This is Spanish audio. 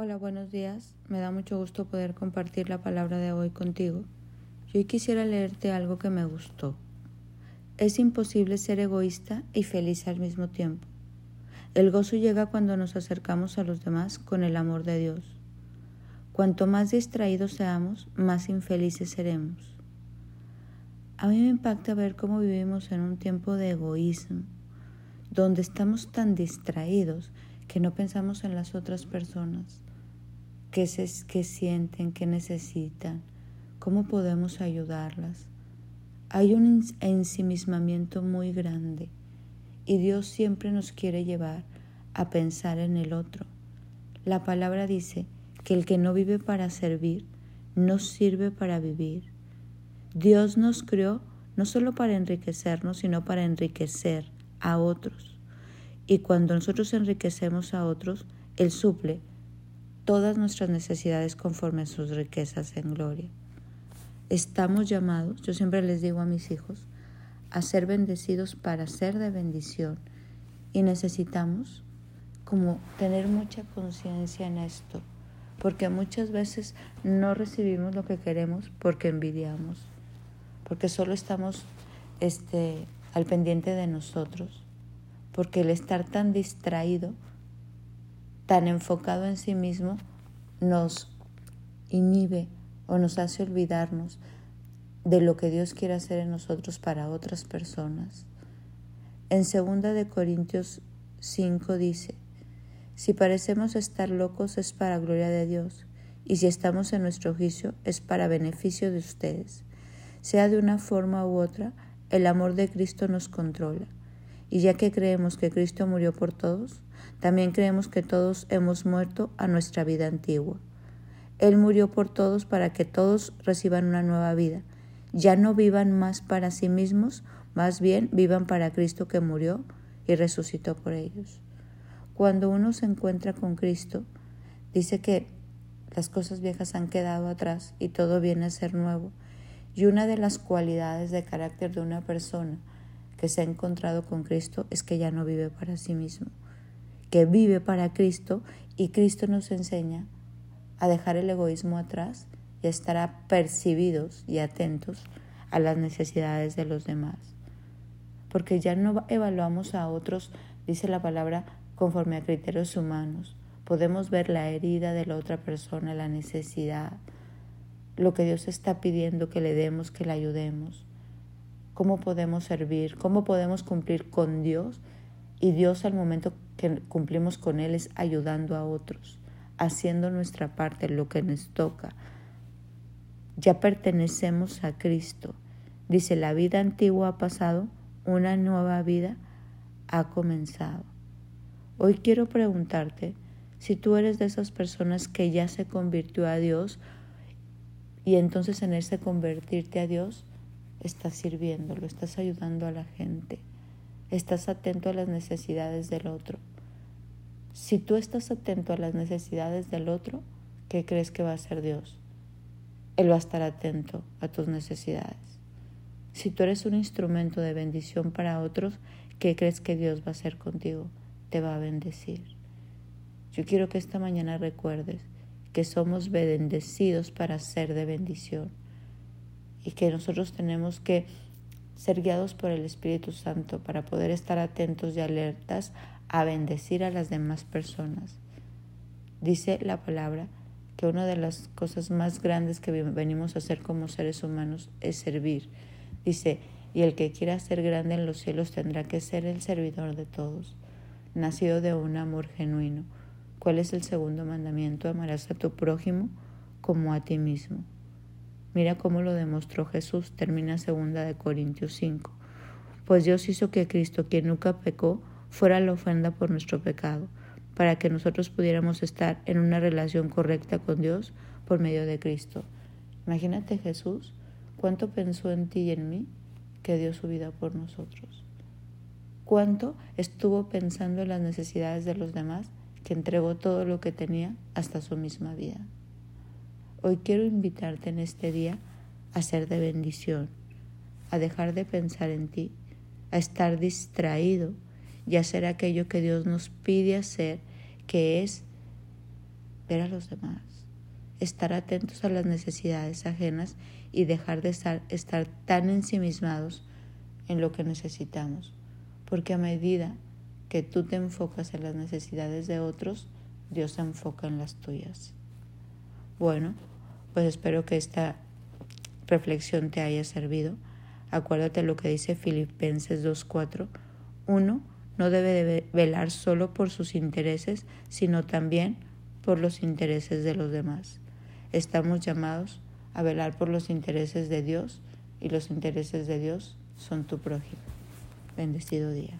Hola, buenos días. Me da mucho gusto poder compartir la palabra de hoy contigo. Yo quisiera leerte algo que me gustó. Es imposible ser egoísta y feliz al mismo tiempo. El gozo llega cuando nos acercamos a los demás con el amor de Dios. Cuanto más distraídos seamos, más infelices seremos. A mí me impacta ver cómo vivimos en un tiempo de egoísmo, donde estamos tan distraídos que no pensamos en las otras personas qué, se, sienten, qué necesitan, cómo podemos ayudarlas. Hay un ensimismamiento muy grande y Dios siempre nos quiere llevar a pensar en el otro. La palabra dice que el que no vive para servir, no sirve para vivir. Dios nos creó no solo para enriquecernos, sino para enriquecer a otros. Y cuando nosotros enriquecemos a otros, Él suple todas nuestras necesidades conforme a sus riquezas en gloria. Estamos llamados, yo siempre les digo a mis hijos, a ser bendecidos para ser de bendición y necesitamos como tener mucha conciencia en esto, porque muchas veces no recibimos lo que queremos porque envidiamos, porque solo estamos este, al pendiente de nosotros, porque el estar tan distraído tan enfocado en sí mismo nos inhibe o nos hace olvidarnos de lo que Dios quiere hacer en nosotros para otras personas. En 2 de Corintios 5 dice, si parecemos estar locos es para gloria de Dios, y si estamos en nuestro juicio es para beneficio de ustedes. Sea de una forma u otra, el amor de Cristo nos controla. Y ya que creemos que Cristo murió por todos, también creemos que todos hemos muerto a nuestra vida antigua. Él murió por todos para que todos reciban una nueva vida. Ya no vivan más para sí mismos, más bien vivan para Cristo que murió y resucitó por ellos. Cuando uno se encuentra con Cristo, dice que las cosas viejas han quedado atrás y todo viene a ser nuevo. Y una de las cualidades de carácter de una persona que se ha encontrado con Cristo es que ya no vive para sí mismo que vive para Cristo y Cristo nos enseña a dejar el egoísmo atrás y a estar apercibidos y atentos a las necesidades de los demás. Porque ya no evaluamos a otros, dice la palabra, conforme a criterios humanos. Podemos ver la herida de la otra persona, la necesidad, lo que Dios está pidiendo que le demos, que le ayudemos, cómo podemos servir, cómo podemos cumplir con Dios y Dios al momento que cumplimos con Él es ayudando a otros, haciendo nuestra parte, lo que nos toca. Ya pertenecemos a Cristo. Dice, la vida antigua ha pasado, una nueva vida ha comenzado. Hoy quiero preguntarte si tú eres de esas personas que ya se convirtió a Dios y entonces en ese convertirte a Dios estás sirviéndolo, estás ayudando a la gente estás atento a las necesidades del otro. Si tú estás atento a las necesidades del otro, ¿qué crees que va a ser Dios? Él va a estar atento a tus necesidades. Si tú eres un instrumento de bendición para otros, ¿qué crees que Dios va a hacer contigo? Te va a bendecir. Yo quiero que esta mañana recuerdes que somos bendecidos para ser de bendición y que nosotros tenemos que ser guiados por el Espíritu Santo para poder estar atentos y alertas a bendecir a las demás personas. Dice la palabra que una de las cosas más grandes que venimos a hacer como seres humanos es servir. Dice, y el que quiera ser grande en los cielos tendrá que ser el servidor de todos, nacido de un amor genuino. ¿Cuál es el segundo mandamiento? Amarás a tu prójimo como a ti mismo. Mira cómo lo demostró Jesús, termina segunda de Corintios 5. Pues Dios hizo que Cristo, quien nunca pecó, fuera la ofrenda por nuestro pecado, para que nosotros pudiéramos estar en una relación correcta con Dios por medio de Cristo. Imagínate Jesús, cuánto pensó en ti y en mí que dio su vida por nosotros. Cuánto estuvo pensando en las necesidades de los demás que entregó todo lo que tenía hasta su misma vida. Hoy quiero invitarte en este día a ser de bendición, a dejar de pensar en ti, a estar distraído y hacer aquello que Dios nos pide hacer, que es ver a los demás, estar atentos a las necesidades ajenas y dejar de estar, estar tan ensimismados en lo que necesitamos, porque a medida que tú te enfocas en las necesidades de otros, Dios se enfoca en las tuyas. Bueno, pues espero que esta reflexión te haya servido. Acuérdate lo que dice Filipenses 2.4. Uno no debe de velar solo por sus intereses, sino también por los intereses de los demás. Estamos llamados a velar por los intereses de Dios y los intereses de Dios son tu prójimo. Bendecido día.